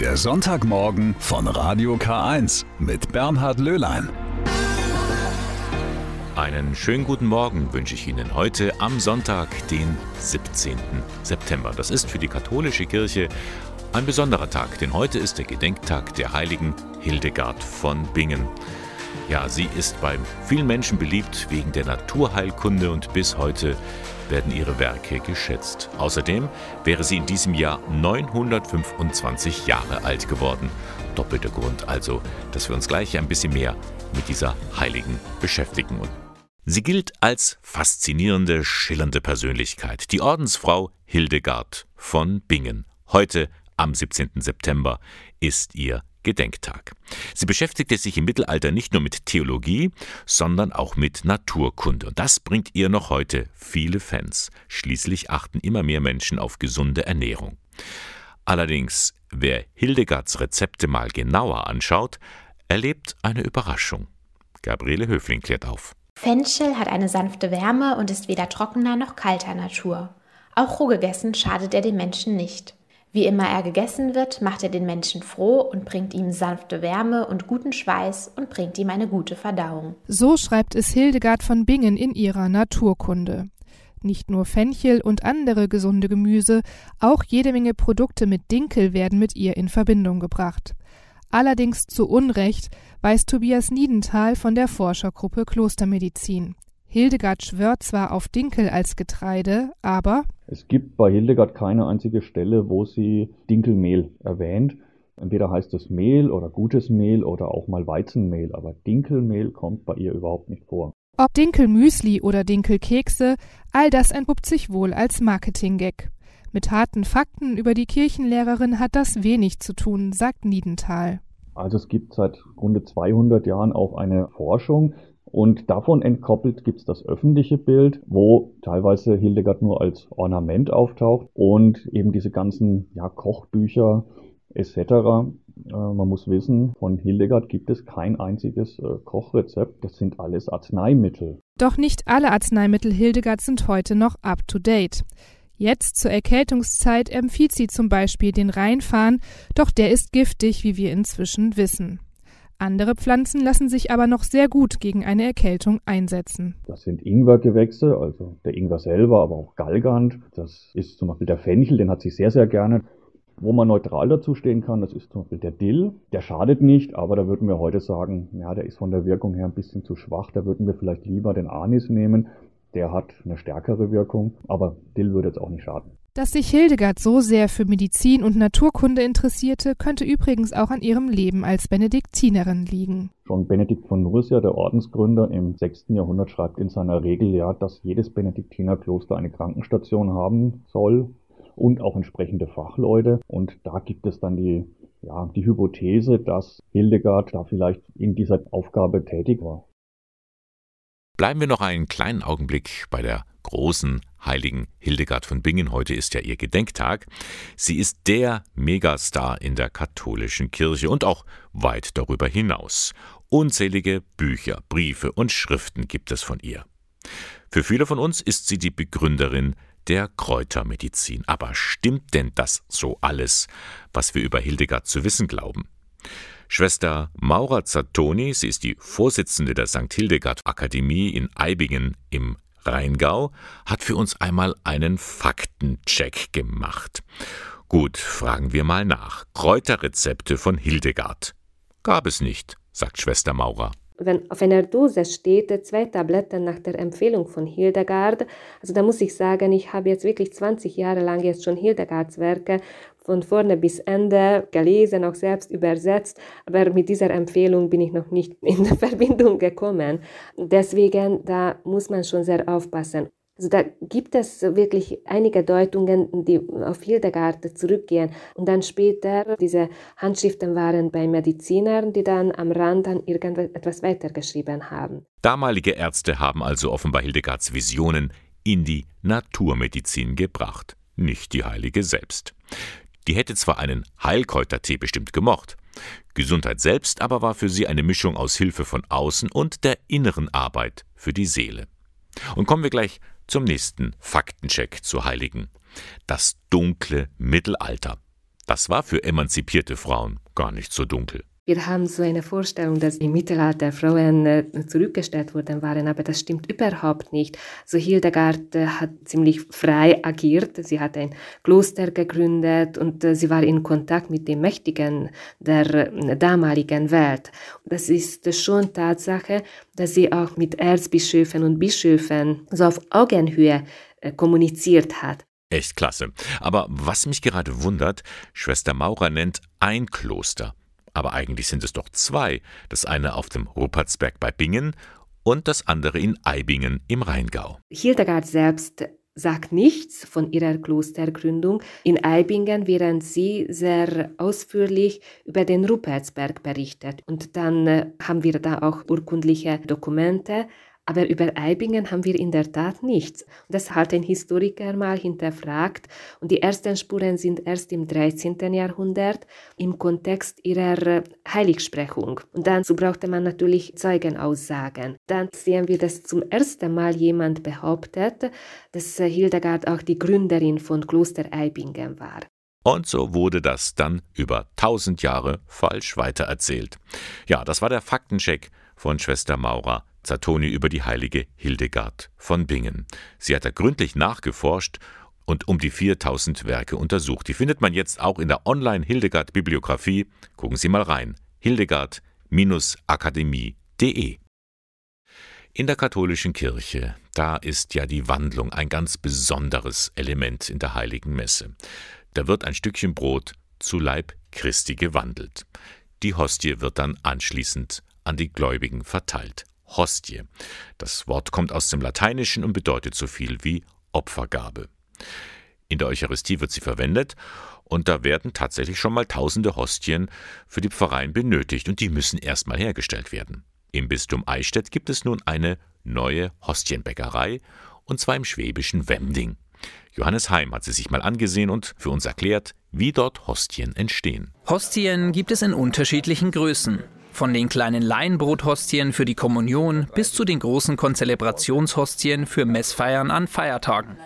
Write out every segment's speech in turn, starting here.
Der Sonntagmorgen von Radio K1 mit Bernhard Löhlein. Einen schönen guten Morgen wünsche ich Ihnen heute am Sonntag, den 17. September. Das ist für die katholische Kirche ein besonderer Tag, denn heute ist der Gedenktag der heiligen Hildegard von Bingen. Ja, sie ist bei vielen Menschen beliebt wegen der Naturheilkunde und bis heute werden ihre Werke geschätzt. Außerdem wäre sie in diesem Jahr 925 Jahre alt geworden. Doppelter Grund also, dass wir uns gleich ein bisschen mehr mit dieser Heiligen beschäftigen. Sie gilt als faszinierende, schillernde Persönlichkeit, die Ordensfrau Hildegard von Bingen. Heute, am 17. September, ist ihr Gedenktag. Sie beschäftigte sich im Mittelalter nicht nur mit Theologie, sondern auch mit Naturkunde. Und das bringt ihr noch heute viele Fans. Schließlich achten immer mehr Menschen auf gesunde Ernährung. Allerdings, wer Hildegards Rezepte mal genauer anschaut, erlebt eine Überraschung. Gabriele Höfling klärt auf. Fenchel hat eine sanfte Wärme und ist weder trockener noch kalter Natur. Auch roh gegessen schadet er den Menschen nicht. Wie immer er gegessen wird, macht er den Menschen froh und bringt ihm sanfte Wärme und guten Schweiß und bringt ihm eine gute Verdauung. So schreibt es Hildegard von Bingen in ihrer Naturkunde. Nicht nur Fenchel und andere gesunde Gemüse, auch jede Menge Produkte mit Dinkel werden mit ihr in Verbindung gebracht. Allerdings zu Unrecht weiß Tobias Niedenthal von der Forschergruppe Klostermedizin. Hildegard schwört zwar auf Dinkel als Getreide, aber es gibt bei Hildegard keine einzige Stelle, wo sie Dinkelmehl erwähnt. Entweder heißt es Mehl oder gutes Mehl oder auch mal Weizenmehl, aber Dinkelmehl kommt bei ihr überhaupt nicht vor. Ob Dinkelmüsli oder Dinkelkekse, all das entpuppt sich wohl als Marketing-Gag. Mit harten Fakten über die Kirchenlehrerin hat das wenig zu tun, sagt Niedenthal. Also es gibt seit rund 200 Jahren auch eine Forschung, und davon entkoppelt gibt es das öffentliche Bild, wo teilweise Hildegard nur als Ornament auftaucht und eben diese ganzen ja, Kochbücher etc. Äh, man muss wissen, von Hildegard gibt es kein einziges äh, Kochrezept. Das sind alles Arzneimittel. Doch nicht alle Arzneimittel Hildegard sind heute noch up-to-date. Jetzt zur Erkältungszeit empfiehlt sie zum Beispiel den Rheinfahren, doch der ist giftig, wie wir inzwischen wissen. Andere Pflanzen lassen sich aber noch sehr gut gegen eine Erkältung einsetzen. Das sind Ingwergewächse, also der Ingwer selber, aber auch Galgant. Das ist zum Beispiel der Fenchel, den hat sie sehr, sehr gerne. Wo man neutral dazu stehen kann, das ist zum Beispiel der Dill. Der schadet nicht, aber da würden wir heute sagen, ja, der ist von der Wirkung her ein bisschen zu schwach. Da würden wir vielleicht lieber den Anis nehmen. Der hat eine stärkere Wirkung, aber Dill würde jetzt auch nicht schaden. Dass sich Hildegard so sehr für Medizin und Naturkunde interessierte, könnte übrigens auch an ihrem Leben als Benediktinerin liegen. Schon Benedikt von Nursia, der Ordensgründer im 6. Jahrhundert, schreibt in seiner Regel ja, dass jedes Benediktinerkloster eine Krankenstation haben soll und auch entsprechende Fachleute. Und da gibt es dann die, ja, die Hypothese, dass Hildegard da vielleicht in dieser Aufgabe tätig war. Bleiben wir noch einen kleinen Augenblick bei der großen heiligen Hildegard von Bingen. Heute ist ja ihr Gedenktag. Sie ist der Megastar in der katholischen Kirche und auch weit darüber hinaus. Unzählige Bücher, Briefe und Schriften gibt es von ihr. Für viele von uns ist sie die Begründerin der Kräutermedizin. Aber stimmt denn das so alles, was wir über Hildegard zu wissen glauben? Schwester Maura Zattoni, sie ist die Vorsitzende der St. Hildegard Akademie in Eibingen im Rheingau, hat für uns einmal einen Faktencheck gemacht. Gut, fragen wir mal nach. Kräuterrezepte von Hildegard. Gab es nicht, sagt Schwester Maurer wenn auf einer Dose steht, zwei Tabletten nach der Empfehlung von Hildegard, also da muss ich sagen, ich habe jetzt wirklich 20 Jahre lang jetzt schon Hildegards Werke von vorne bis Ende gelesen, auch selbst übersetzt, aber mit dieser Empfehlung bin ich noch nicht in Verbindung gekommen. Deswegen, da muss man schon sehr aufpassen. Also da gibt es wirklich einige Deutungen, die auf Hildegard zurückgehen. Und dann später, diese Handschriften waren bei Medizinern, die dann am Rand dann irgendetwas weitergeschrieben haben. Damalige Ärzte haben also offenbar Hildegards Visionen in die Naturmedizin gebracht, nicht die Heilige selbst. Die hätte zwar einen Heilkräutertee bestimmt gemocht, Gesundheit selbst aber war für sie eine Mischung aus Hilfe von außen und der inneren Arbeit für die Seele. Und kommen wir gleich zum nächsten Faktencheck zu Heiligen. Das dunkle Mittelalter. Das war für emanzipierte Frauen gar nicht so dunkel. Wir haben so eine Vorstellung, dass im Mittelalter Frauen äh, zurückgestellt worden waren, aber das stimmt überhaupt nicht. So Hildegard äh, hat ziemlich frei agiert. Sie hat ein Kloster gegründet und äh, sie war in Kontakt mit den Mächtigen der damaligen Welt. Das ist schon Tatsache, dass sie auch mit Erzbischöfen und Bischöfen so auf Augenhöhe kommuniziert hat. Echt klasse. Aber was mich gerade wundert, Schwester Maurer nennt ein Kloster. Aber eigentlich sind es doch zwei. Das eine auf dem Ruppertsberg bei Bingen und das andere in Eibingen im Rheingau. Hildegard selbst sagt nichts von ihrer Klostergründung in Eibingen, während sie sehr ausführlich über den Ruppertsberg berichtet. Und dann äh, haben wir da auch urkundliche Dokumente, aber über Eibingen haben wir in der Tat nichts. Das hat ein Historiker mal hinterfragt und die ersten Spuren sind erst im 13. Jahrhundert im Kontext ihrer äh, Heiligsprechung. Und dazu brauchte man natürlich Zeugenaussagen. Dann sehen wir, dass zum ersten Mal jemand behauptet, dass äh, Hildegard auch die Gründerin von Kloster Eibingen war. Und so wurde das dann über tausend Jahre falsch weitererzählt. Ja, das war der Faktencheck von Schwester Maurer Zatoni über die heilige Hildegard von Bingen. Sie hat da gründlich nachgeforscht und um die 4000 Werke untersucht. Die findet man jetzt auch in der Online-Hildegard-Bibliografie. Gucken Sie mal rein. Hildegard-akademie.de in der katholischen Kirche, da ist ja die Wandlung ein ganz besonderes Element in der heiligen Messe. Da wird ein Stückchen Brot zu Leib Christi gewandelt. Die Hostie wird dann anschließend an die Gläubigen verteilt. Hostie. Das Wort kommt aus dem Lateinischen und bedeutet so viel wie Opfergabe. In der Eucharistie wird sie verwendet und da werden tatsächlich schon mal tausende Hostien für die Pfarreien benötigt und die müssen erstmal hergestellt werden. Im Bistum Eichstätt gibt es nun eine neue Hostienbäckerei und zwar im schwäbischen Wemding. Johannes Heim hat sie sich mal angesehen und für uns erklärt, wie dort Hostien entstehen. Hostien gibt es in unterschiedlichen Größen. Von den kleinen Laienbrothostien für die Kommunion bis zu den großen Konzelebrationshostien für Messfeiern an Feiertagen.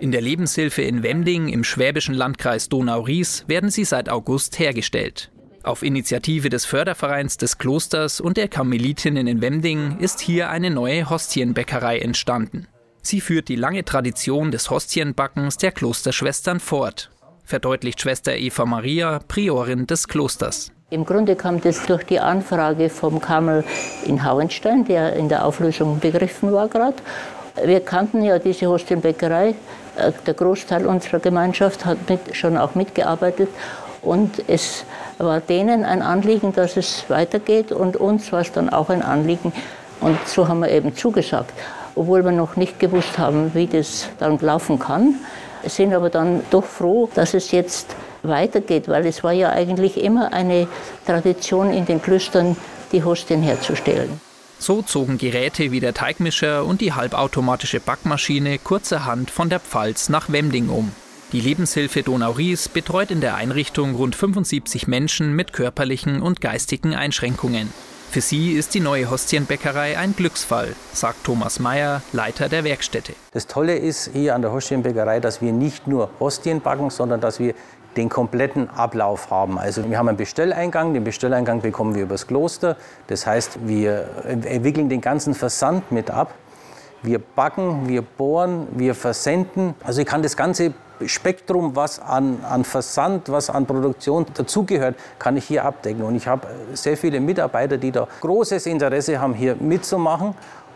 In der Lebenshilfe in Wemding im schwäbischen Landkreis Donau-Ries werden sie seit August hergestellt. Auf Initiative des Fördervereins des Klosters und der Karmelitinnen in Wemding ist hier eine neue Hostienbäckerei entstanden. Sie führt die lange Tradition des Hostienbackens der Klosterschwestern fort, verdeutlicht Schwester Eva Maria, Priorin des Klosters. Im Grunde kam das durch die Anfrage vom Kammer in Hauenstein, der in der Auflösung begriffen war gerade. Wir kannten ja diese Hostienbäckerei. Äh, der Großteil unserer Gemeinschaft hat mit, schon auch mitgearbeitet. Und es war denen ein Anliegen, dass es weitergeht. Und uns war es dann auch ein Anliegen. Und so haben wir eben zugesagt. Obwohl wir noch nicht gewusst haben, wie das dann laufen kann. Sind aber dann doch froh, dass es jetzt weitergeht, weil es war ja eigentlich immer eine Tradition in den Klöstern, die Hostien herzustellen. So zogen Geräte wie der Teigmischer und die halbautomatische Backmaschine kurzerhand von der Pfalz nach Wemding um. Die Lebenshilfe Donau-Ries betreut in der Einrichtung rund 75 Menschen mit körperlichen und geistigen Einschränkungen. Für sie ist die neue Hostienbäckerei ein Glücksfall, sagt Thomas Mayer, Leiter der Werkstätte. Das Tolle ist hier an der Hostienbäckerei, dass wir nicht nur Hostien backen, sondern dass wir den kompletten Ablauf haben. Also wir haben einen Bestelleingang, den Bestelleingang bekommen wir übers Kloster. Das heißt, wir entwickeln den ganzen Versand mit ab. Wir backen, wir bohren, wir versenden. Also ich kann das ganze Spektrum, was an, an Versand, was an Produktion dazugehört, kann ich hier abdecken. Und ich habe sehr viele Mitarbeiter, die da großes Interesse haben, hier mitzumachen.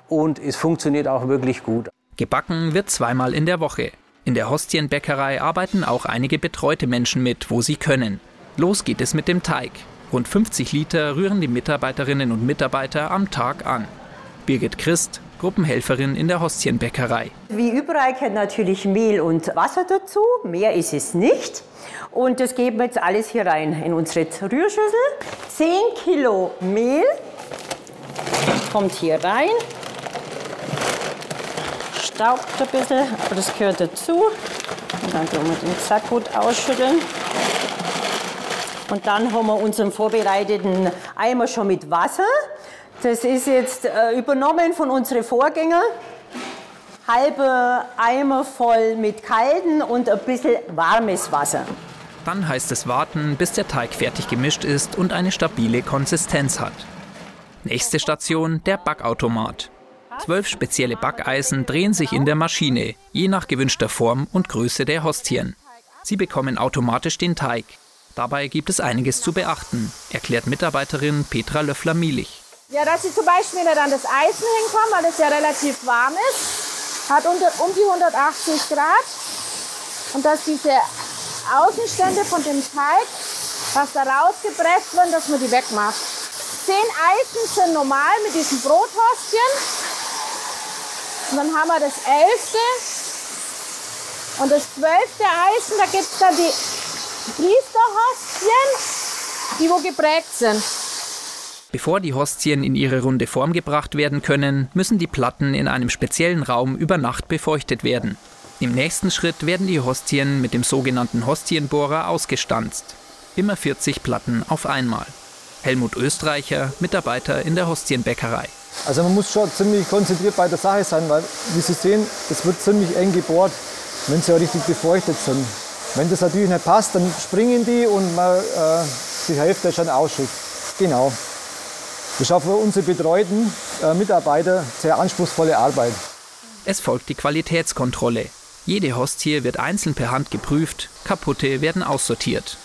Und es funktioniert auch wirklich gut. Gebacken wird zweimal in der Woche. In der Hostienbäckerei arbeiten auch einige betreute Menschen mit, wo sie können. Los geht es mit dem Teig. Rund 50 Liter rühren die Mitarbeiterinnen und Mitarbeiter am Tag an. Birgit Christ, Gruppenhelferin in der Hostienbäckerei. Wie überall gehört natürlich Mehl und Wasser dazu. Mehr ist es nicht. Und das geben wir jetzt alles hier rein in unsere Rührschüssel. 10 Kilo Mehl kommt hier rein staubt ein bisschen, aber das gehört dazu. Und dann tun wir den Sack gut ausschütteln. Und dann haben wir unseren vorbereiteten Eimer schon mit Wasser. Das ist jetzt äh, übernommen von unseren Vorgängern. Halbe Eimer voll mit kaltem und ein bisschen warmes Wasser. Dann heißt es warten, bis der Teig fertig gemischt ist und eine stabile Konsistenz hat. Nächste Station, der Backautomat. Zwölf spezielle Backeisen drehen sich in der Maschine, je nach gewünschter Form und Größe der Hostien. Sie bekommen automatisch den Teig. Dabei gibt es einiges zu beachten, erklärt Mitarbeiterin Petra Löffler-Mielich. Ja, dass sie zum Beispiel nicht an das Eisen hinkommen, weil es ja relativ warm ist, hat unter, um die 180 Grad. Und dass diese Außenstände von dem Teig, was da rausgepresst wird, dass man die wegmacht. Zehn Eisen sind normal mit diesen Brothostchen. Und dann haben wir das elfte. Und das zwölfte Eisen, da gibt es dann die Priesterhostien, die wo geprägt sind. Bevor die Hostien in ihre runde Form gebracht werden können, müssen die Platten in einem speziellen Raum über Nacht befeuchtet werden. Im nächsten Schritt werden die Hostien mit dem sogenannten Hostienbohrer ausgestanzt. Immer 40 Platten auf einmal. Helmut Österreicher, Mitarbeiter in der Hostienbäckerei. Also man muss schon ziemlich konzentriert bei der Sache sein, weil wie Sie sehen, es wird ziemlich eng gebohrt, wenn sie auch richtig befeuchtet sind. Wenn das natürlich nicht passt, dann springen die und man äh, die Hälfte schon ausschickt. Genau. Das ist auch für unsere betreuten äh, Mitarbeiter sehr anspruchsvolle Arbeit. Es folgt die Qualitätskontrolle. Jede Hostie wird einzeln per Hand geprüft, kaputte werden aussortiert.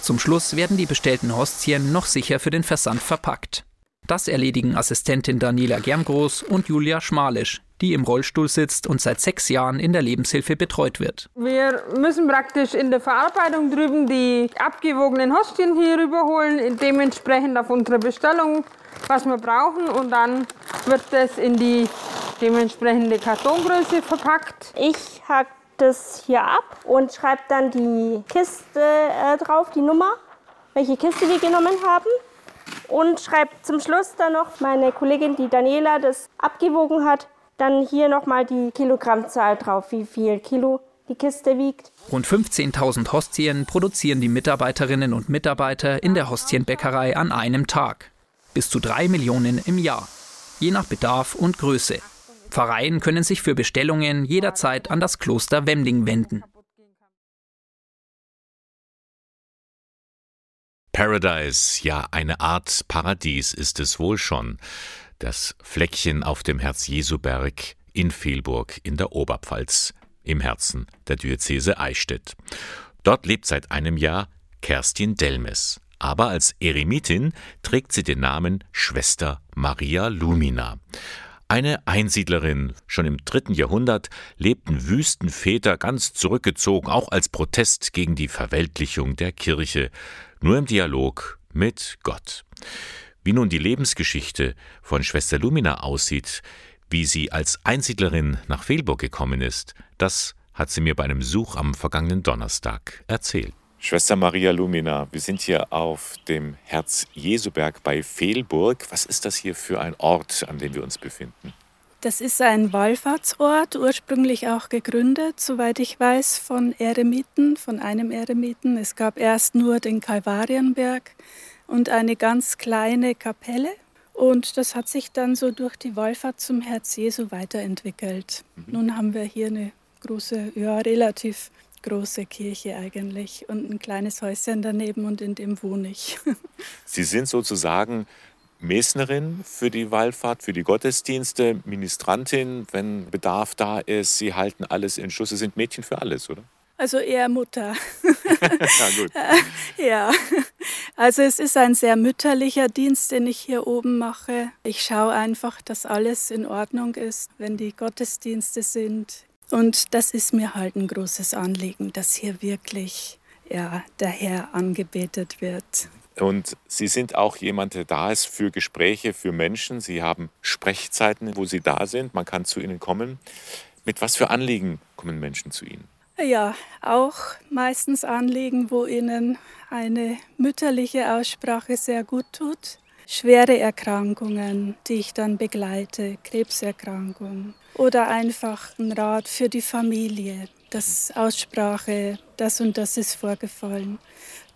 Zum Schluss werden die bestellten Hostien noch sicher für den Versand verpackt. Das erledigen Assistentin Daniela Germgroß und Julia Schmalisch, die im Rollstuhl sitzt und seit sechs Jahren in der Lebenshilfe betreut wird. Wir müssen praktisch in der Verarbeitung drüben die abgewogenen Hostien hier rüberholen, dementsprechend auf unsere Bestellung, was wir brauchen. Und dann wird das in die dementsprechende Kartongröße verpackt. Ich hack das hier ab und schreibe dann die Kiste äh, drauf, die Nummer, welche Kiste wir genommen haben. Und schreibe zum Schluss dann noch meine Kollegin, die Daniela, das abgewogen hat, dann hier nochmal die Kilogrammzahl drauf, wie viel Kilo die Kiste wiegt. Rund 15.000 Hostien produzieren die Mitarbeiterinnen und Mitarbeiter in der Hostienbäckerei an einem Tag. Bis zu drei Millionen im Jahr, je nach Bedarf und Größe. Pfarreien können sich für Bestellungen jederzeit an das Kloster Wemding wenden. Paradise, ja, eine Art Paradies ist es wohl schon. Das Fleckchen auf dem Herz-Jesu-Berg in Fehlburg in der Oberpfalz, im Herzen der Diözese Eichstätt. Dort lebt seit einem Jahr Kerstin Delmes. Aber als Eremitin trägt sie den Namen Schwester Maria Lumina. Eine Einsiedlerin. Schon im dritten Jahrhundert lebten Wüstenväter ganz zurückgezogen, auch als Protest gegen die Verweltlichung der Kirche, nur im Dialog mit Gott. Wie nun die Lebensgeschichte von Schwester Lumina aussieht, wie sie als Einsiedlerin nach Fehlburg gekommen ist, das hat sie mir bei einem Such am vergangenen Donnerstag erzählt. Schwester Maria Lumina, wir sind hier auf dem Herz-Jesu-Berg bei Fehlburg. Was ist das hier für ein Ort, an dem wir uns befinden? Das ist ein Wallfahrtsort, ursprünglich auch gegründet, soweit ich weiß, von Eremiten, von einem Eremiten. Es gab erst nur den Kalvarienberg und eine ganz kleine Kapelle. Und das hat sich dann so durch die Wallfahrt zum Herz Jesu weiterentwickelt. Mhm. Nun haben wir hier eine große, ja, relativ große Kirche eigentlich und ein kleines Häuschen daneben und in dem wohne ich. Sie sind sozusagen Mesnerin für die Wallfahrt, für die Gottesdienste, Ministrantin, wenn Bedarf da ist. Sie halten alles in Schuss. Sie sind Mädchen für alles, oder? Also eher Mutter. ja, gut. ja, also es ist ein sehr mütterlicher Dienst, den ich hier oben mache. Ich schaue einfach, dass alles in Ordnung ist, wenn die Gottesdienste sind. Und das ist mir halt ein großes Anliegen, dass hier wirklich ja, der Herr angebetet wird. Und Sie sind auch jemand, der da ist für Gespräche, für Menschen. Sie haben Sprechzeiten, wo Sie da sind. Man kann zu Ihnen kommen. Mit was für Anliegen kommen Menschen zu Ihnen? Ja, auch meistens Anliegen, wo ihnen eine mütterliche Aussprache sehr gut tut. Schwere Erkrankungen, die ich dann begleite, Krebserkrankung oder einfach ein Rat für die Familie, das Aussprache, das und das ist vorgefallen.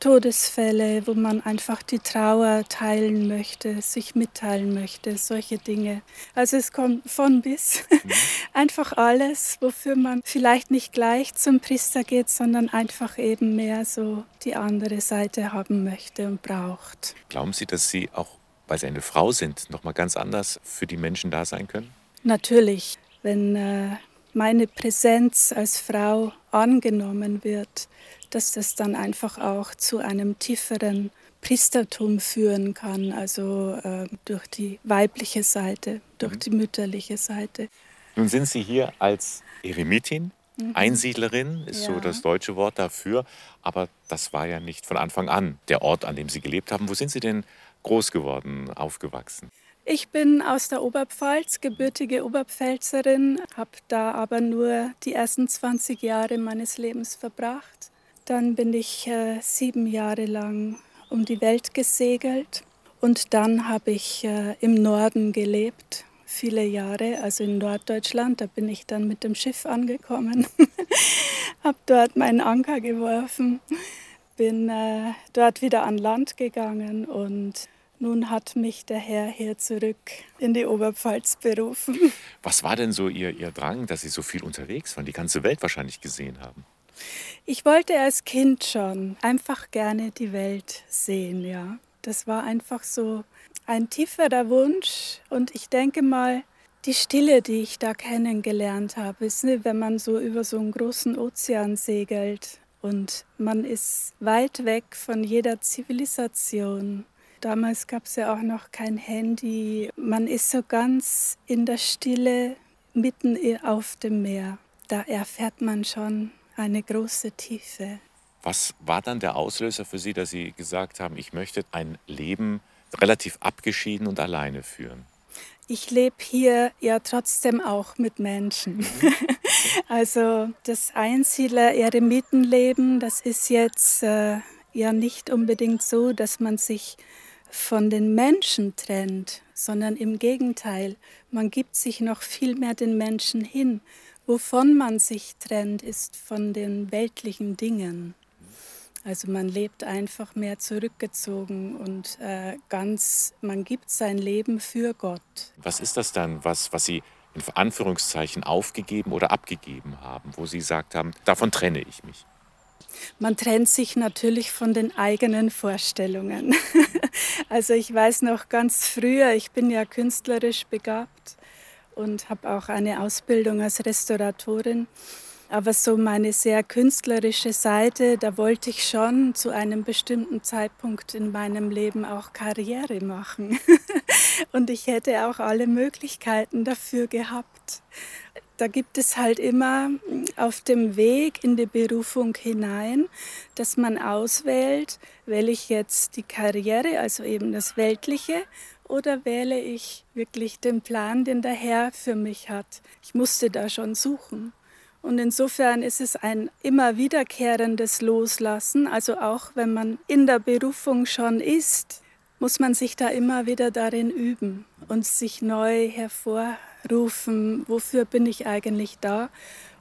Todesfälle, wo man einfach die Trauer teilen möchte, sich mitteilen möchte, solche Dinge. Also es kommt von bis mhm. einfach alles, wofür man vielleicht nicht gleich zum Priester geht, sondern einfach eben mehr so die andere Seite haben möchte und braucht. Glauben Sie, dass Sie auch, weil Sie eine Frau sind, noch mal ganz anders für die Menschen da sein können? Natürlich, wenn äh, meine Präsenz als Frau angenommen wird, dass das dann einfach auch zu einem tieferen Priestertum führen kann, also äh, durch die weibliche Seite, durch mhm. die mütterliche Seite. Nun sind Sie hier als Eremitin, mhm. Einsiedlerin ist ja. so das deutsche Wort dafür, aber das war ja nicht von Anfang an der Ort, an dem Sie gelebt haben. Wo sind Sie denn groß geworden, aufgewachsen? Ich bin aus der Oberpfalz, gebürtige Oberpfälzerin, habe da aber nur die ersten 20 Jahre meines Lebens verbracht. Dann bin ich äh, sieben Jahre lang um die Welt gesegelt und dann habe ich äh, im Norden gelebt, viele Jahre, also in Norddeutschland. Da bin ich dann mit dem Schiff angekommen, habe dort meinen Anker geworfen, bin äh, dort wieder an Land gegangen und nun hat mich der Herr hier zurück in die Oberpfalz berufen. Was war denn so Ihr, Ihr Drang, dass Sie so viel unterwegs waren, die ganze Welt wahrscheinlich gesehen haben? Ich wollte als Kind schon einfach gerne die Welt sehen, ja. Das war einfach so ein tieferer Wunsch und ich denke mal, die Stille, die ich da kennengelernt habe, ist, ne, wenn man so über so einen großen Ozean segelt und man ist weit weg von jeder Zivilisation Damals gab es ja auch noch kein Handy. Man ist so ganz in der Stille mitten auf dem Meer. Da erfährt man schon eine große Tiefe. Was war dann der Auslöser für Sie, dass Sie gesagt haben, ich möchte ein Leben relativ abgeschieden und alleine führen? Ich lebe hier ja trotzdem auch mit Menschen. Mhm. also das Einsiedler-Eremitenleben, das ist jetzt äh, ja nicht unbedingt so, dass man sich von den Menschen trennt, sondern im Gegenteil, man gibt sich noch viel mehr den Menschen hin. Wovon man sich trennt, ist von den weltlichen Dingen. Also man lebt einfach mehr zurückgezogen und äh, ganz, man gibt sein Leben für Gott. Was ist das dann, was, was Sie in Anführungszeichen aufgegeben oder abgegeben haben, wo Sie gesagt haben, davon trenne ich mich? Man trennt sich natürlich von den eigenen Vorstellungen. also ich weiß noch ganz früher, ich bin ja künstlerisch begabt und habe auch eine Ausbildung als Restauratorin. Aber so meine sehr künstlerische Seite, da wollte ich schon zu einem bestimmten Zeitpunkt in meinem Leben auch Karriere machen. und ich hätte auch alle Möglichkeiten dafür gehabt da gibt es halt immer auf dem Weg in die Berufung hinein, dass man auswählt, wähle ich jetzt die Karriere, also eben das Weltliche, oder wähle ich wirklich den Plan, den der Herr für mich hat. Ich musste da schon suchen. Und insofern ist es ein immer wiederkehrendes Loslassen, also auch wenn man in der Berufung schon ist, muss man sich da immer wieder darin üben und sich neu hervorheben rufen, wofür bin ich eigentlich da?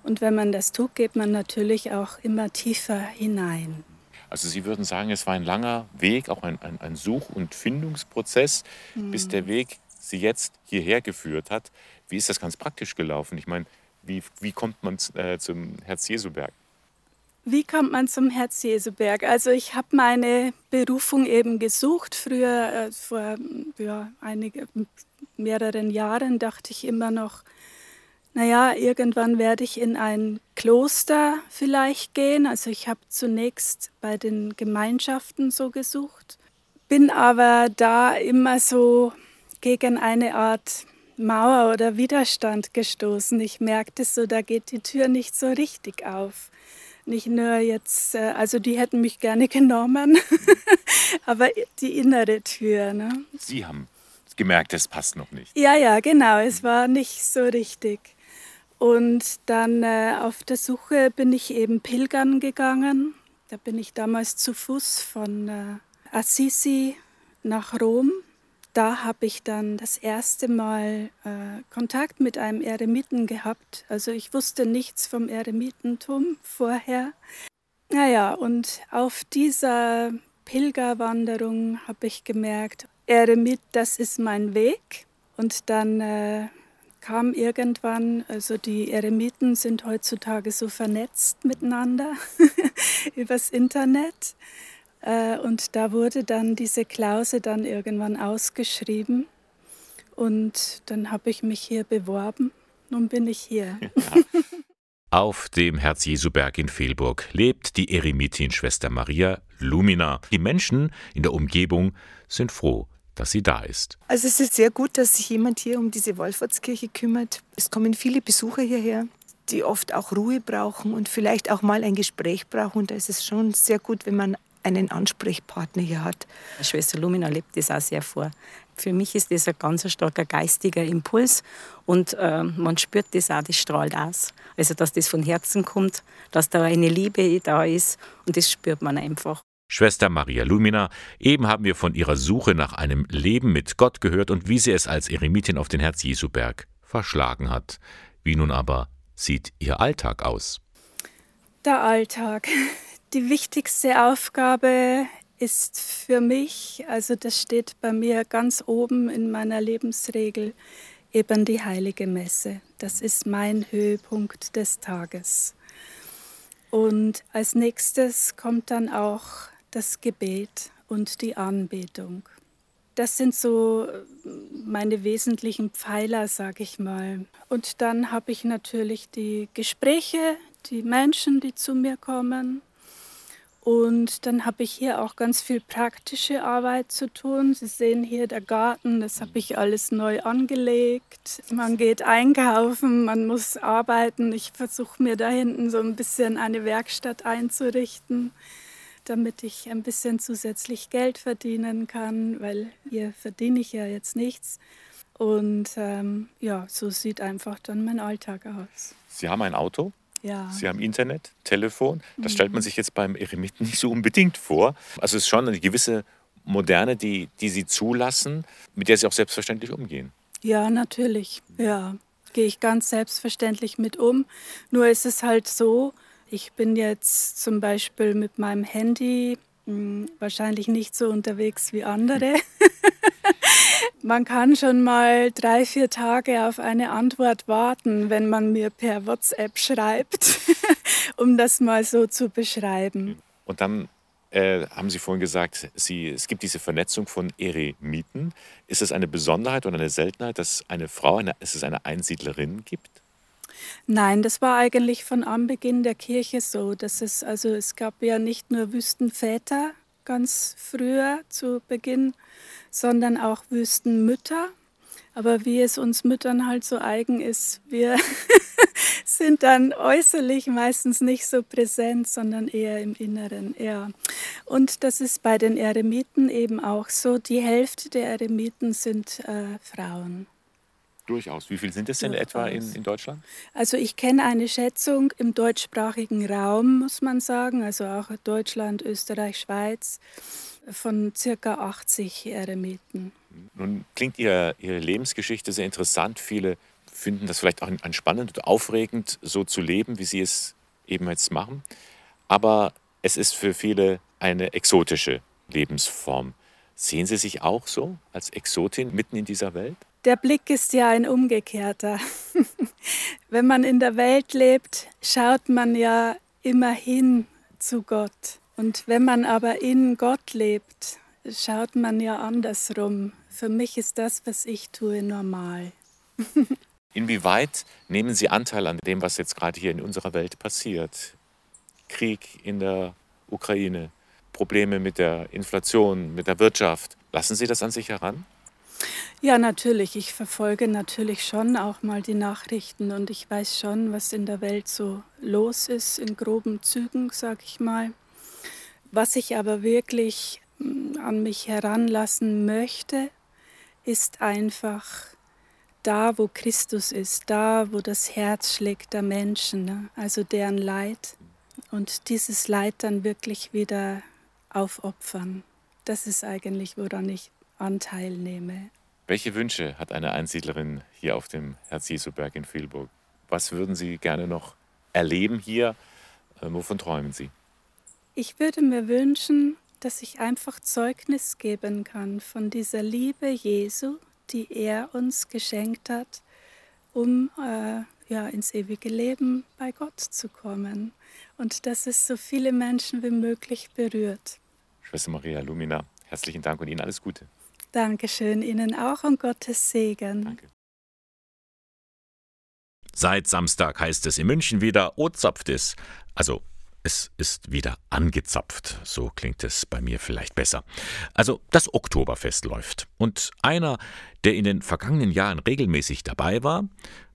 Und wenn man das tut, geht man natürlich auch immer tiefer hinein. Also Sie würden sagen, es war ein langer Weg, auch ein, ein, ein Such- und Findungsprozess, mhm. bis der Weg Sie jetzt hierher geführt hat. Wie ist das ganz praktisch gelaufen? Ich meine, wie, wie kommt man äh, zum Herz-Jesu-Berg? Wie kommt man zum Herz-Jesu-Berg? Also ich habe meine Berufung eben gesucht. Früher, äh, vor ja, einige, mehreren Jahren dachte ich immer noch, naja, irgendwann werde ich in ein Kloster vielleicht gehen. Also ich habe zunächst bei den Gemeinschaften so gesucht, bin aber da immer so gegen eine Art Mauer oder Widerstand gestoßen. Ich merkte so, da geht die Tür nicht so richtig auf. Nicht nur jetzt, äh, also die hätten mich gerne genommen, aber die innere Tür. Ne? Sie haben gemerkt, es passt noch nicht. Ja, ja, genau. Es war nicht so richtig. Und dann äh, auf der Suche bin ich eben pilgern gegangen. Da bin ich damals zu Fuß von äh, Assisi nach Rom. Da habe ich dann das erste Mal äh, Kontakt mit einem Eremiten gehabt. Also ich wusste nichts vom Eremitentum vorher. Naja, und auf dieser Pilgerwanderung habe ich gemerkt, Eremit, das ist mein Weg. Und dann äh, kam irgendwann, also die Eremiten sind heutzutage so vernetzt miteinander übers Internet. Äh, und da wurde dann diese Klause dann irgendwann ausgeschrieben. Und dann habe ich mich hier beworben. Nun bin ich hier. Ja. Auf dem Herz-Jesu-Berg in Fehlburg lebt die Eremitin-Schwester Maria Lumina. Die Menschen in der Umgebung sind froh, dass sie da ist. Also es ist sehr gut, dass sich jemand hier um diese Wallfahrtskirche kümmert. Es kommen viele Besucher hierher, die oft auch Ruhe brauchen und vielleicht auch mal ein Gespräch brauchen. Und da ist es schon sehr gut, wenn man einen Ansprechpartner hier hat. Schwester Lumina lebt das auch sehr vor. Für mich ist das ein ganz starker geistiger Impuls und äh, man spürt das auch, das strahlt aus. Also, dass das von Herzen kommt, dass da eine Liebe da ist und das spürt man einfach. Schwester Maria Lumina, eben haben wir von ihrer Suche nach einem Leben mit Gott gehört und wie sie es als Eremitin auf den Herz-Jesu-Berg verschlagen hat. Wie nun aber sieht ihr Alltag aus? Der Alltag. Die wichtigste Aufgabe ist für mich, also das steht bei mir ganz oben in meiner Lebensregel, eben die heilige Messe. Das ist mein Höhepunkt des Tages. Und als nächstes kommt dann auch das Gebet und die Anbetung. Das sind so meine wesentlichen Pfeiler, sage ich mal. Und dann habe ich natürlich die Gespräche, die Menschen, die zu mir kommen, und dann habe ich hier auch ganz viel praktische Arbeit zu tun. Sie sehen hier der Garten, das habe ich alles neu angelegt. Man geht einkaufen, man muss arbeiten. Ich versuche mir da hinten so ein bisschen eine Werkstatt einzurichten, damit ich ein bisschen zusätzlich Geld verdienen kann, weil hier verdiene ich ja jetzt nichts. Und ähm, ja, so sieht einfach dann mein Alltag aus. Sie haben ein Auto? Ja. Sie haben Internet, Telefon. Das mhm. stellt man sich jetzt beim Eremiten nicht so unbedingt vor. Also es ist schon eine gewisse Moderne, die, die Sie zulassen, mit der Sie auch selbstverständlich umgehen. Ja, natürlich. Ja, gehe ich ganz selbstverständlich mit um. Nur ist es halt so, ich bin jetzt zum Beispiel mit meinem Handy mh, hm, wahrscheinlich nicht so unterwegs wie andere. Man kann schon mal drei, vier Tage auf eine Antwort warten, wenn man mir per WhatsApp schreibt, um das mal so zu beschreiben. Und dann äh, haben Sie vorhin gesagt, Sie, es gibt diese Vernetzung von Eremiten. Ist es eine Besonderheit oder eine Seltenheit, dass eine Frau, eine, dass es eine Einsiedlerin gibt? Nein, das war eigentlich von Anbeginn der Kirche so. Dass es, also es gab ja nicht nur Wüstenväter ganz früher zu Beginn, sondern auch Wüstenmütter. Aber wie es uns Müttern halt so eigen ist, wir sind dann äußerlich meistens nicht so präsent, sondern eher im Inneren. Ja. Und das ist bei den Eremiten eben auch so. Die Hälfte der Eremiten sind äh, Frauen. Durchaus. Wie viele sind es denn etwa in, in Deutschland? Also ich kenne eine Schätzung im deutschsprachigen Raum, muss man sagen, also auch Deutschland, Österreich, Schweiz von circa 80 Eremiten. Nun klingt ihr, Ihre Lebensgeschichte sehr interessant. Viele finden das vielleicht auch spannend und aufregend, so zu leben, wie Sie es eben jetzt machen. Aber es ist für viele eine exotische Lebensform. Sehen Sie sich auch so als Exotin mitten in dieser Welt? Der Blick ist ja ein umgekehrter. Wenn man in der Welt lebt, schaut man ja immerhin zu Gott. Und wenn man aber in Gott lebt, schaut man ja andersrum. Für mich ist das, was ich tue, normal. Inwieweit nehmen Sie Anteil an dem, was jetzt gerade hier in unserer Welt passiert? Krieg in der Ukraine, Probleme mit der Inflation, mit der Wirtschaft. Lassen Sie das an sich heran? Ja, natürlich. Ich verfolge natürlich schon auch mal die Nachrichten und ich weiß schon, was in der Welt so los ist, in groben Zügen, sag ich mal. Was ich aber wirklich mm, an mich heranlassen möchte, ist einfach da, wo Christus ist, da, wo das Herz schlägt der Menschen, ne? also deren Leid und dieses Leid dann wirklich wieder aufopfern. Das ist eigentlich, woran ich Anteil nehme. Welche Wünsche hat eine Einsiedlerin hier auf dem Herz-Jesu-Berg in Vielburg? Was würden Sie gerne noch erleben hier? Äh, wovon träumen Sie? Ich würde mir wünschen, dass ich einfach Zeugnis geben kann von dieser Liebe Jesu, die er uns geschenkt hat, um äh, ja, ins ewige Leben bei Gott zu kommen. Und dass es so viele Menschen wie möglich berührt. Schwester Maria Lumina, herzlichen Dank und Ihnen alles Gute. Dankeschön, Ihnen auch und Gottes Segen. Danke. Seit Samstag heißt es in München wieder, O zapft es. Also es ist wieder angezapft, so klingt es bei mir vielleicht besser. Also das Oktoberfest läuft. Und einer, der in den vergangenen Jahren regelmäßig dabei war,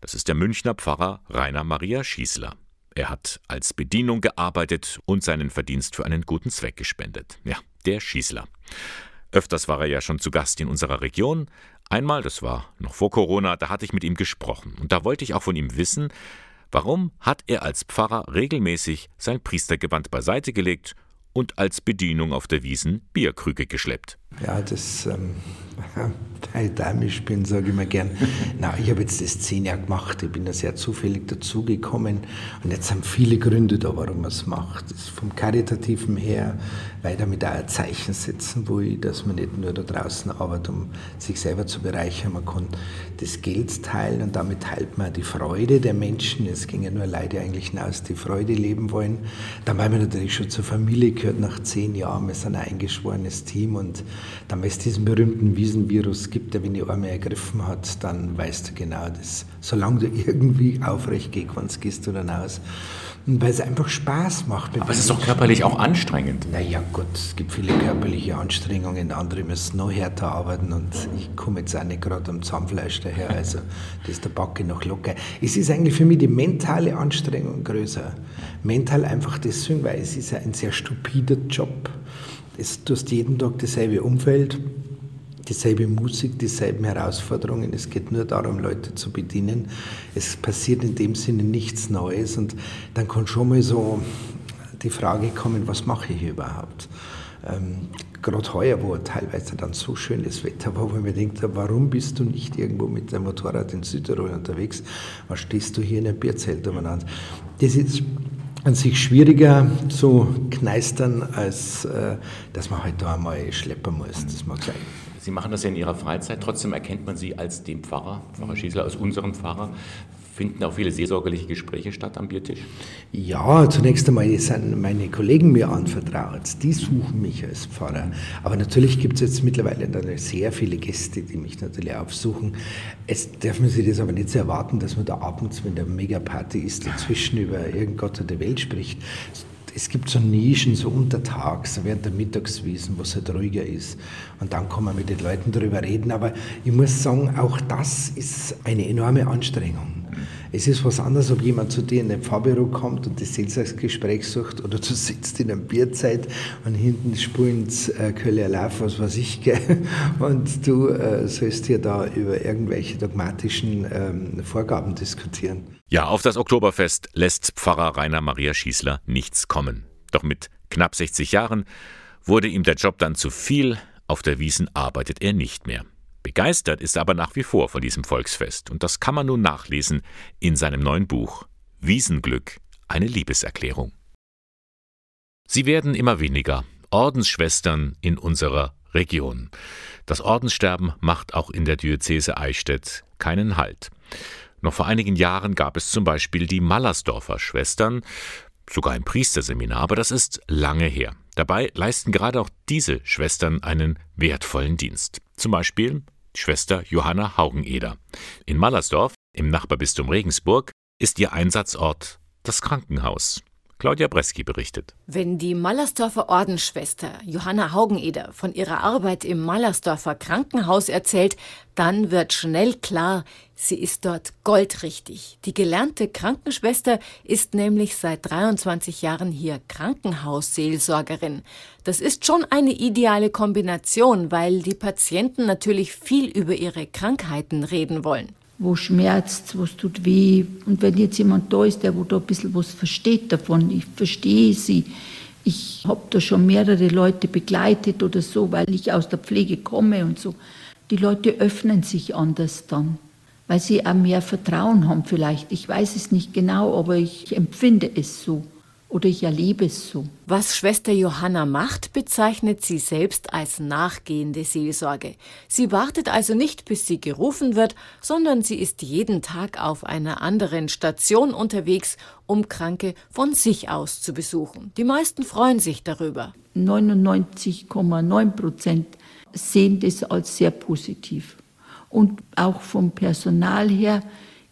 das ist der Münchner Pfarrer Rainer Maria Schießler. Er hat als Bedienung gearbeitet und seinen Verdienst für einen guten Zweck gespendet. Ja, der Schießler. Öfters war er ja schon zu Gast in unserer Region. Einmal, das war noch vor Corona, da hatte ich mit ihm gesprochen. Und da wollte ich auch von ihm wissen, Warum hat er als Pfarrer regelmäßig sein Priestergewand beiseite gelegt und als Bedienung auf der Wiesen Bierkrüge geschleppt? Ja, das, ähm, weil ich bin, sage ich mir gern. Na, ich habe jetzt das zehn Jahre gemacht. Ich bin da sehr zufällig dazugekommen. Und jetzt haben viele Gründe da, warum man es macht. Das vom Karitativen her, weil damit auch ein Zeichen setzen will, dass man nicht nur da draußen arbeitet, um sich selber zu bereichern. Man kann das Geld teilen und damit teilt man die Freude der Menschen. Es ging ja nur Leute eigentlich hinaus, die Freude leben wollen. Dann, weil man natürlich schon zur Familie gehört nach zehn Jahren. Wir sind ein eingeschworenes Team und dann, es diesen berühmten Wiesenvirus gibt, der wenn die Arme ergriffen hat, dann weißt du genau, dass solange du irgendwie aufrecht gehen kannst, gehst du dann aus. Und weil es einfach Spaß macht. Aber es ist doch körperlich auch anstrengend. Naja, Gott, es gibt viele körperliche Anstrengungen, andere müssen noch härter arbeiten und ich komme jetzt auch nicht gerade am Zahnfleisch daher, also das ist der Backe noch locker. Es ist eigentlich für mich die mentale Anstrengung größer. Mental einfach deswegen, weil es ist ein sehr stupider Job. Es, du hast jeden Tag dasselbe Umfeld, dieselbe Musik, dieselben Herausforderungen. Es geht nur darum, Leute zu bedienen. Es passiert in dem Sinne nichts Neues und dann kann schon mal so die Frage kommen, was mache ich überhaupt? Ähm, Gerade heuer, wo teilweise dann so schönes Wetter war, wo ich mir denkt, warum bist du nicht irgendwo mit deinem Motorrad in Südtirol unterwegs? Was stehst du hier in einem Bierzelt umeinander? Das ist an sich schwieriger zu kneistern, als äh, dass man halt da einmal schleppen muss. Das mag sein. Sie machen das ja in Ihrer Freizeit, trotzdem erkennt man Sie als den Pfarrer, Pfarrer Schießler, als unseren Pfarrer. Finden auch viele seelsorgerliche Gespräche statt am Biertisch? Ja, zunächst einmal sind meine Kollegen mir anvertraut. Die suchen mich als Pfarrer. Aber natürlich gibt es jetzt mittlerweile sehr viele Gäste, die mich natürlich aufsuchen. Es darf man sich das aber nicht so erwarten, dass man da abends, wenn der Megaparty ist, dazwischen über irgendgott der Welt spricht es gibt so Nischen, so untertags, während der Mittagswiesen, wo es halt ruhiger ist. Und dann kann man mit den Leuten darüber reden. Aber ich muss sagen, auch das ist eine enorme Anstrengung. Es ist was anderes, ob jemand zu dir in ein Fahrbüro kommt und das Seelsorgsgespräch sucht oder du sitzt in einem Bierzeit und hinten spulen äh, Kölle Lauf, was weiß ich, gell? und du äh, sollst hier da über irgendwelche dogmatischen ähm, Vorgaben diskutieren. Ja, auf das Oktoberfest lässt Pfarrer Rainer Maria Schießler nichts kommen. Doch mit knapp 60 Jahren wurde ihm der Job dann zu viel, auf der Wiesen arbeitet er nicht mehr. Begeistert ist er aber nach wie vor von diesem Volksfest, und das kann man nun nachlesen in seinem neuen Buch Wiesenglück, eine Liebeserklärung. Sie werden immer weniger Ordensschwestern in unserer Region. Das Ordenssterben macht auch in der Diözese Eichstätt keinen Halt. Noch vor einigen Jahren gab es zum Beispiel die Mallersdorfer Schwestern, sogar ein Priesterseminar, aber das ist lange her. Dabei leisten gerade auch diese Schwestern einen wertvollen Dienst. Zum Beispiel Schwester Johanna Haugeneder. In Mallersdorf, im Nachbarbistum Regensburg, ist ihr Einsatzort das Krankenhaus. Claudia Breski berichtet. Wenn die Mallersdorfer Ordensschwester Johanna Haugeneder von ihrer Arbeit im Mallersdorfer Krankenhaus erzählt, dann wird schnell klar, sie ist dort goldrichtig. Die gelernte Krankenschwester ist nämlich seit 23 Jahren hier Krankenhausseelsorgerin. Das ist schon eine ideale Kombination, weil die Patienten natürlich viel über ihre Krankheiten reden wollen wo schmerzt, wo es tut weh. Und wenn jetzt jemand da ist, der wo da ein bisschen was versteht davon, ich verstehe sie. Ich habe da schon mehrere Leute begleitet oder so, weil ich aus der Pflege komme und so. Die Leute öffnen sich anders dann, weil sie auch mehr Vertrauen haben vielleicht. Ich weiß es nicht genau, aber ich empfinde es so. Oder ich erlebe es so. Was Schwester Johanna macht, bezeichnet sie selbst als nachgehende Seelsorge. Sie wartet also nicht, bis sie gerufen wird, sondern sie ist jeden Tag auf einer anderen Station unterwegs, um Kranke von sich aus zu besuchen. Die meisten freuen sich darüber. 99,9 Prozent sehen das als sehr positiv. Und auch vom Personal her,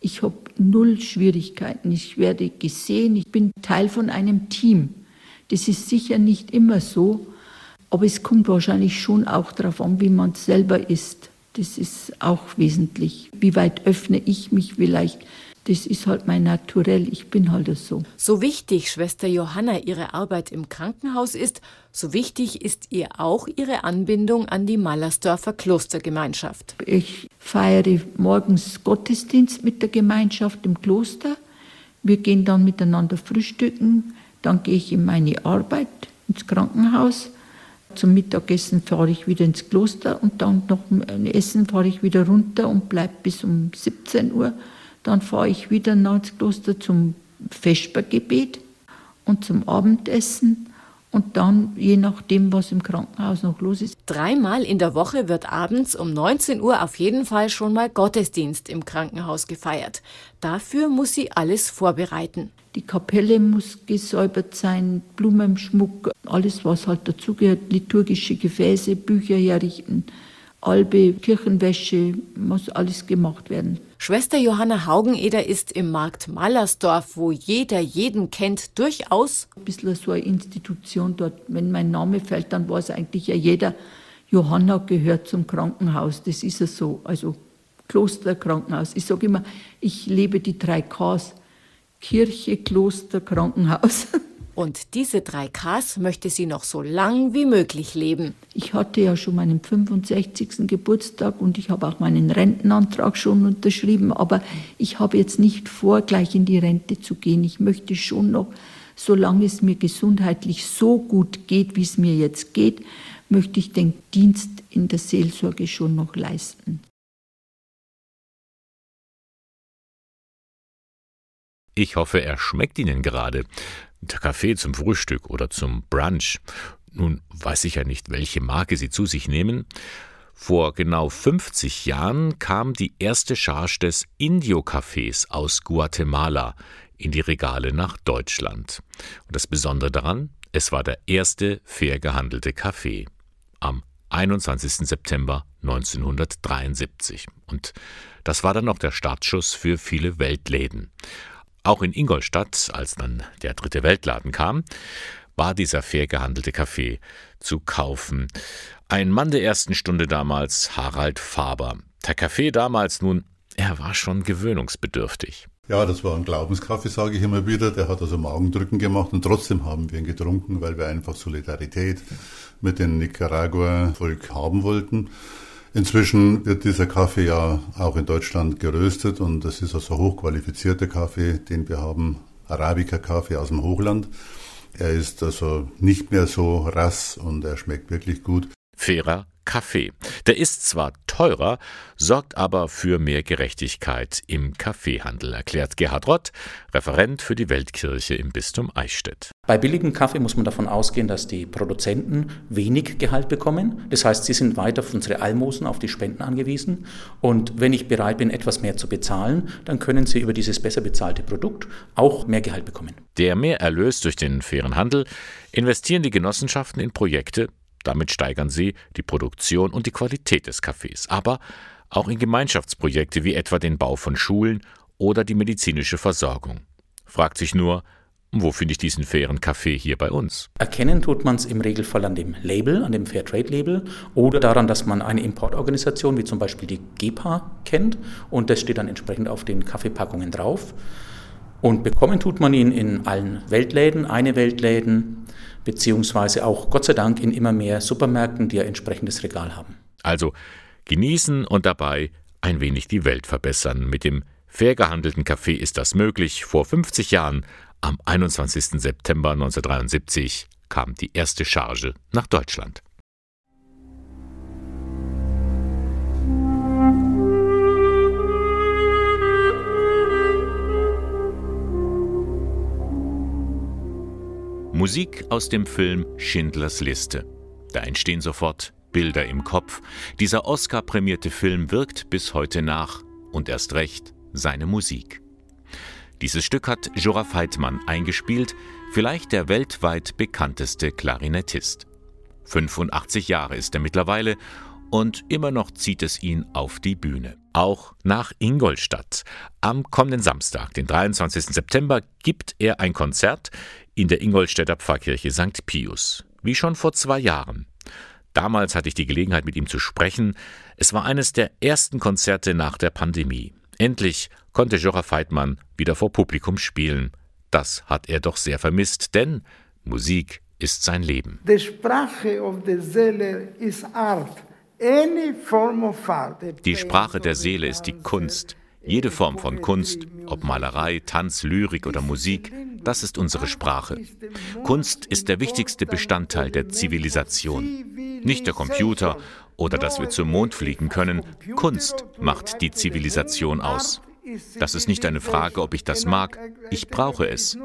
ich habe null Schwierigkeiten. Ich werde gesehen, ich bin Teil von einem Team. Das ist sicher nicht immer so, aber es kommt wahrscheinlich schon auch darauf an, wie man selber ist. Das ist auch wesentlich. Wie weit öffne ich mich vielleicht das ist halt mein Naturell, ich bin halt so. So wichtig Schwester Johanna ihre Arbeit im Krankenhaus ist, so wichtig ist ihr auch ihre Anbindung an die Mallersdorfer Klostergemeinschaft. Ich feiere morgens Gottesdienst mit der Gemeinschaft im Kloster. Wir gehen dann miteinander frühstücken, dann gehe ich in meine Arbeit ins Krankenhaus. Zum Mittagessen fahre ich wieder ins Kloster und dann noch ein Essen fahre ich wieder runter und bleibe bis um 17 Uhr. Dann fahre ich wieder nach ins Kloster zum Vespergebet und zum Abendessen und dann, je nachdem, was im Krankenhaus noch los ist. Dreimal in der Woche wird abends um 19 Uhr auf jeden Fall schon mal Gottesdienst im Krankenhaus gefeiert. Dafür muss sie alles vorbereiten. Die Kapelle muss gesäubert sein, Blumenschmuck, alles, was halt dazugehört, liturgische Gefäße, Bücher herrichten, Albe, Kirchenwäsche, muss alles gemacht werden. Schwester Johanna Haugeneder ist im Markt Mallersdorf, wo jeder jeden kennt, durchaus ein bisschen so eine Institution dort. Wenn mein Name fällt, dann weiß eigentlich ja jeder, Johanna gehört zum Krankenhaus. Das ist ja so. Also Kloster, Krankenhaus. Ich sage immer, ich lebe die drei Ks. Kirche, Kloster, Krankenhaus. Und diese drei Ks möchte sie noch so lang wie möglich leben. Ich hatte ja schon meinen 65. Geburtstag und ich habe auch meinen Rentenantrag schon unterschrieben, aber ich habe jetzt nicht vor, gleich in die Rente zu gehen. Ich möchte schon noch, solange es mir gesundheitlich so gut geht, wie es mir jetzt geht, möchte ich den Dienst in der Seelsorge schon noch leisten. Ich hoffe, er schmeckt Ihnen gerade Kaffee zum Frühstück oder zum Brunch. Nun weiß ich ja nicht, welche Marke Sie zu sich nehmen. Vor genau 50 Jahren kam die erste Charge des Indio-Cafés aus Guatemala in die Regale nach Deutschland. Und das Besondere daran, es war der erste fair gehandelte Kaffee am 21. September 1973. Und das war dann noch der Startschuss für viele Weltläden. Auch in Ingolstadt, als dann der dritte Weltladen kam, war dieser fair gehandelte Kaffee zu kaufen. Ein Mann der ersten Stunde damals, Harald Faber. Der Kaffee damals nun, er war schon gewöhnungsbedürftig. Ja, das war ein Glaubenskaffee, sage ich immer wieder. Der hat also Magendrücken gemacht und trotzdem haben wir ihn getrunken, weil wir einfach Solidarität mit dem Nicaragua-Volk haben wollten. Inzwischen wird dieser Kaffee ja auch in Deutschland geröstet und das ist also hochqualifizierter Kaffee, den wir haben, Arabica-Kaffee aus dem Hochland. Er ist also nicht mehr so rass und er schmeckt wirklich gut. Fairer Kaffee. Der ist zwar teurer, sorgt aber für mehr Gerechtigkeit im Kaffeehandel, erklärt Gerhard Rott, Referent für die Weltkirche im Bistum Eichstätt. Bei billigem Kaffee muss man davon ausgehen, dass die Produzenten wenig Gehalt bekommen. Das heißt, sie sind weiter auf unsere Almosen, auf die Spenden angewiesen. Und wenn ich bereit bin, etwas mehr zu bezahlen, dann können sie über dieses besser bezahlte Produkt auch mehr Gehalt bekommen. Der Mehrerlös durch den fairen Handel investieren die Genossenschaften in Projekte, damit steigern sie die Produktion und die Qualität des Kaffees, aber auch in Gemeinschaftsprojekte wie etwa den Bau von Schulen oder die medizinische Versorgung. Fragt sich nur, wo finde ich diesen fairen Kaffee hier bei uns? Erkennen tut man es im Regelfall an dem Label, an dem Fairtrade-Label oder daran, dass man eine Importorganisation wie zum Beispiel die GEPA kennt und das steht dann entsprechend auf den Kaffeepackungen drauf. Und bekommen tut man ihn in allen Weltläden, eine Weltläden, beziehungsweise auch Gott sei Dank in immer mehr Supermärkten, die ein entsprechendes Regal haben. Also genießen und dabei ein wenig die Welt verbessern. Mit dem fair gehandelten Kaffee ist das möglich. Vor 50 Jahren, am 21. September 1973, kam die erste Charge nach Deutschland. Musik aus dem Film Schindlers Liste. Da entstehen sofort Bilder im Kopf. Dieser Oscar-prämierte Film wirkt bis heute nach und erst recht seine Musik. Dieses Stück hat Jura Feitmann eingespielt, vielleicht der weltweit bekannteste Klarinettist. 85 Jahre ist er mittlerweile und immer noch zieht es ihn auf die Bühne. Auch nach Ingolstadt. Am kommenden Samstag, den 23. September, gibt er ein Konzert in der Ingolstädter Pfarrkirche St. Pius. Wie schon vor zwei Jahren. Damals hatte ich die Gelegenheit, mit ihm zu sprechen. Es war eines der ersten Konzerte nach der Pandemie. Endlich konnte Jora Feitmann wieder vor Publikum spielen. Das hat er doch sehr vermisst, denn Musik ist sein Leben. Die Sprache der Seele ist Art. Die Sprache der Seele ist die Kunst. Jede Form von Kunst, ob Malerei, Tanz, Lyrik oder Musik, das ist unsere Sprache. Kunst ist der wichtigste Bestandteil der Zivilisation. Nicht der Computer oder dass wir zum Mond fliegen können. Kunst macht die Zivilisation aus. Das ist nicht eine Frage, ob ich das mag. Ich brauche es.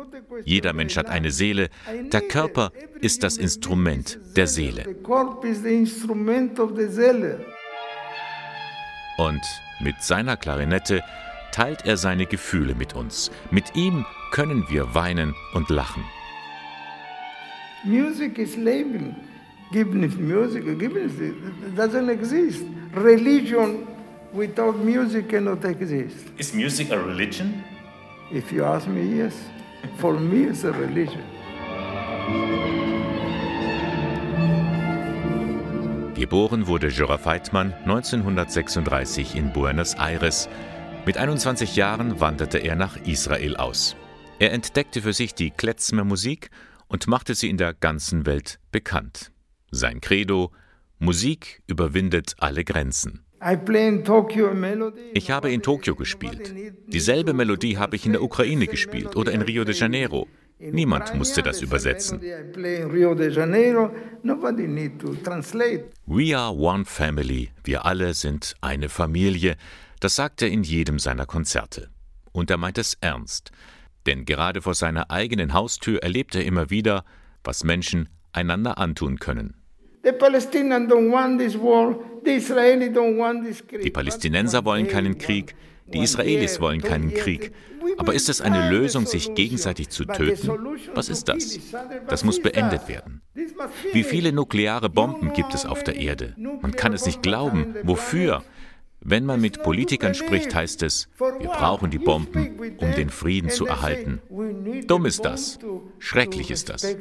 Jeder Mensch hat eine Seele. Der Körper ist das Instrument der Seele. Und mit seiner Klarinette teilt er seine Gefühle mit uns. Mit ihm können wir weinen und lachen. Musik ist Leben. Musik, gibt es, doesn't exist. Religion without music cannot exist. Is music a religion? If you ask me, yes. For me, it's a religion. Geboren wurde Jura Feitmann 1936 in Buenos Aires. Mit 21 Jahren wanderte er nach Israel aus. Er entdeckte für sich die Kletzmer Musik und machte sie in der ganzen Welt bekannt. Sein Credo Musik überwindet alle Grenzen. Ich habe in Tokio gespielt. Dieselbe Melodie habe ich in der Ukraine gespielt oder in Rio de Janeiro. Niemand musste das übersetzen. We are one family. Wir alle sind eine Familie. Das sagt er in jedem seiner Konzerte. Und er meint es ernst. Denn gerade vor seiner eigenen Haustür erlebt er immer wieder, was Menschen einander antun können. Die Palästinenser wollen keinen Krieg, die Israelis wollen keinen Krieg. Aber ist es eine Lösung, sich gegenseitig zu töten? Was ist das? Das muss beendet werden. Wie viele nukleare Bomben gibt es auf der Erde? Man kann es nicht glauben. Wofür? Wenn man mit Politikern spricht, heißt es, wir brauchen die Bomben, um den Frieden zu erhalten. Dumm ist das. Schrecklich ist das.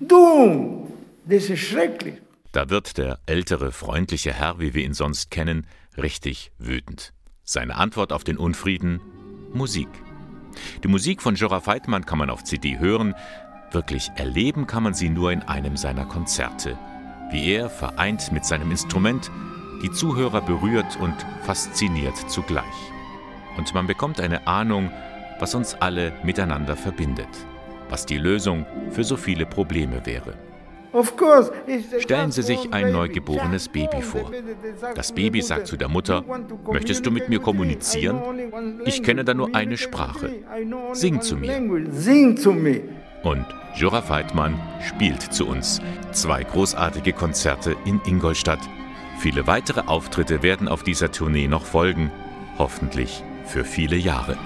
Dumm. Das ist schrecklich. Da wird der ältere, freundliche Herr, wie wir ihn sonst kennen, richtig wütend. Seine Antwort auf den Unfrieden? Musik. Die Musik von Jora Feitmann kann man auf CD hören, wirklich erleben kann man sie nur in einem seiner Konzerte. Wie er, vereint mit seinem Instrument, die Zuhörer berührt und fasziniert zugleich. Und man bekommt eine Ahnung, was uns alle miteinander verbindet, was die Lösung für so viele Probleme wäre. Stellen Sie sich ein neugeborenes Baby vor. Das Baby sagt zu der Mutter, möchtest du mit mir kommunizieren? Ich kenne da nur eine Sprache. Sing zu mir. Und Jura Feitmann spielt zu uns. Zwei großartige Konzerte in Ingolstadt. Viele weitere Auftritte werden auf dieser Tournee noch folgen. Hoffentlich für viele Jahre.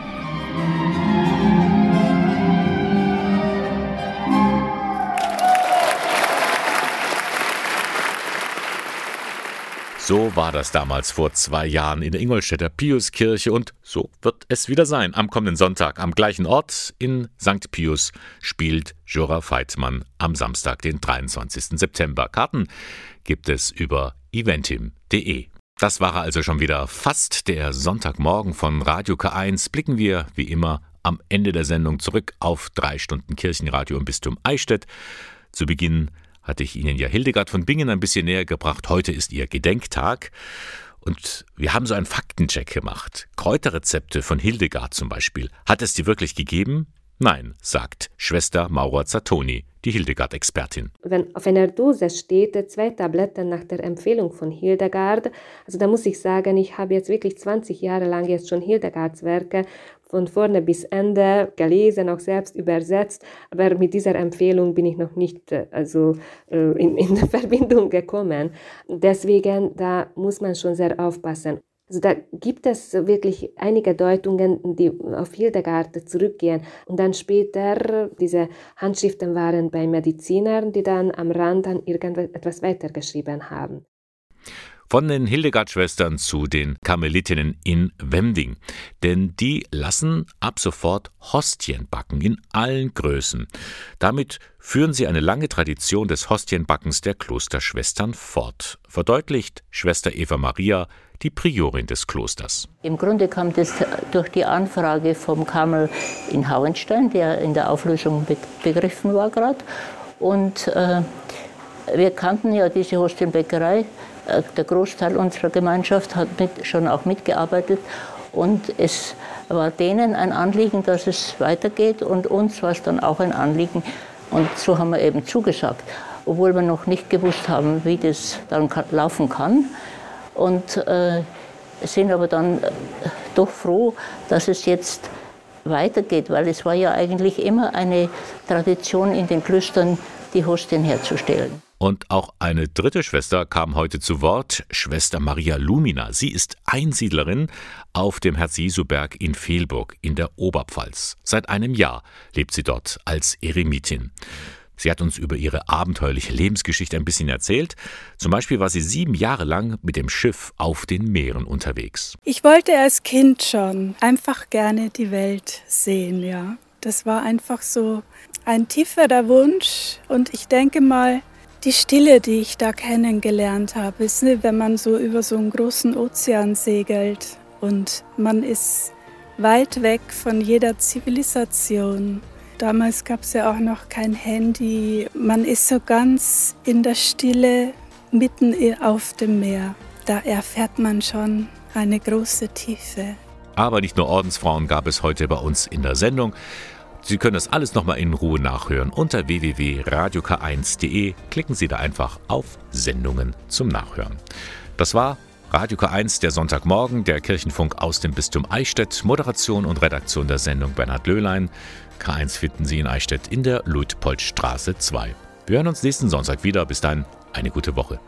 So war das damals vor zwei Jahren in der Ingolstädter Piuskirche und so wird es wieder sein. Am kommenden Sonntag am gleichen Ort in St. Pius spielt Jura Feitmann am Samstag, den 23. September. Karten gibt es über eventim.de. Das war also schon wieder fast der Sonntagmorgen von Radio K1. Blicken wir wie immer am Ende der Sendung zurück auf drei Stunden Kirchenradio im Bistum Eichstätt. Zu Beginn hatte ich Ihnen ja Hildegard von Bingen ein bisschen näher gebracht. Heute ist ihr Gedenktag. Und wir haben so einen Faktencheck gemacht. Kräuterrezepte von Hildegard zum Beispiel. Hat es die wirklich gegeben? Nein, sagt Schwester Maura Zattoni, die Hildegard-Expertin. Wenn auf einer Dose steht, zwei Tabletten nach der Empfehlung von Hildegard, also da muss ich sagen, ich habe jetzt wirklich 20 Jahre lang jetzt schon Hildegards Werke von vorne bis Ende gelesen, auch selbst übersetzt. Aber mit dieser Empfehlung bin ich noch nicht äh, also, äh, in, in Verbindung gekommen. Deswegen, da muss man schon sehr aufpassen. Also da gibt es wirklich einige Deutungen, die auf Hildegard zurückgehen. Und dann später, diese Handschriften waren bei Medizinern, die dann am Rand dann irgendetwas weitergeschrieben haben. Von den Hildegard-Schwestern zu den Karmelitinnen in Wemding. Denn die lassen ab sofort Hostien backen in allen Größen. Damit führen sie eine lange Tradition des Hostienbackens der Klosterschwestern fort, verdeutlicht Schwester Eva Maria, die Priorin des Klosters. Im Grunde kam das durch die Anfrage vom Kamel in Hauenstein, der in der Auflösung begriffen war gerade. Und äh, wir kannten ja diese Hostienbäckerei der Großteil unserer Gemeinschaft hat mit, schon auch mitgearbeitet. Und es war denen ein Anliegen, dass es weitergeht. Und uns war es dann auch ein Anliegen. Und so haben wir eben zugesagt, obwohl wir noch nicht gewusst haben, wie das dann laufen kann. Und äh, sind aber dann äh, doch froh, dass es jetzt weitergeht, weil es war ja eigentlich immer eine Tradition in den Klöstern, die Hostien herzustellen. Und auch eine dritte Schwester kam heute zu Wort, Schwester Maria Lumina. Sie ist Einsiedlerin auf dem Herz-Jesu-Berg in Fehlburg in der Oberpfalz. Seit einem Jahr lebt sie dort als Eremitin. Sie hat uns über ihre abenteuerliche Lebensgeschichte ein bisschen erzählt. Zum Beispiel war sie sieben Jahre lang mit dem Schiff auf den Meeren unterwegs. Ich wollte als Kind schon einfach gerne die Welt sehen, ja. Das war einfach so ein tieferer Wunsch und ich denke mal, die Stille, die ich da kennengelernt habe, ist, ne, wenn man so über so einen großen Ozean segelt und man ist weit weg von jeder Zivilisation. Damals gab es ja auch noch kein Handy. Man ist so ganz in der Stille mitten auf dem Meer. Da erfährt man schon eine große Tiefe. Aber nicht nur Ordensfrauen gab es heute bei uns in der Sendung. Sie können das alles nochmal in Ruhe nachhören unter www.radiok1.de. Klicken Sie da einfach auf Sendungen zum Nachhören. Das war Radio K1, der Sonntagmorgen, der Kirchenfunk aus dem Bistum Eichstätt. Moderation und Redaktion der Sendung Bernhard Löhlein. K1 finden Sie in Eichstätt in der Luitpoldstraße 2. Wir hören uns nächsten Sonntag wieder. Bis dann, eine gute Woche.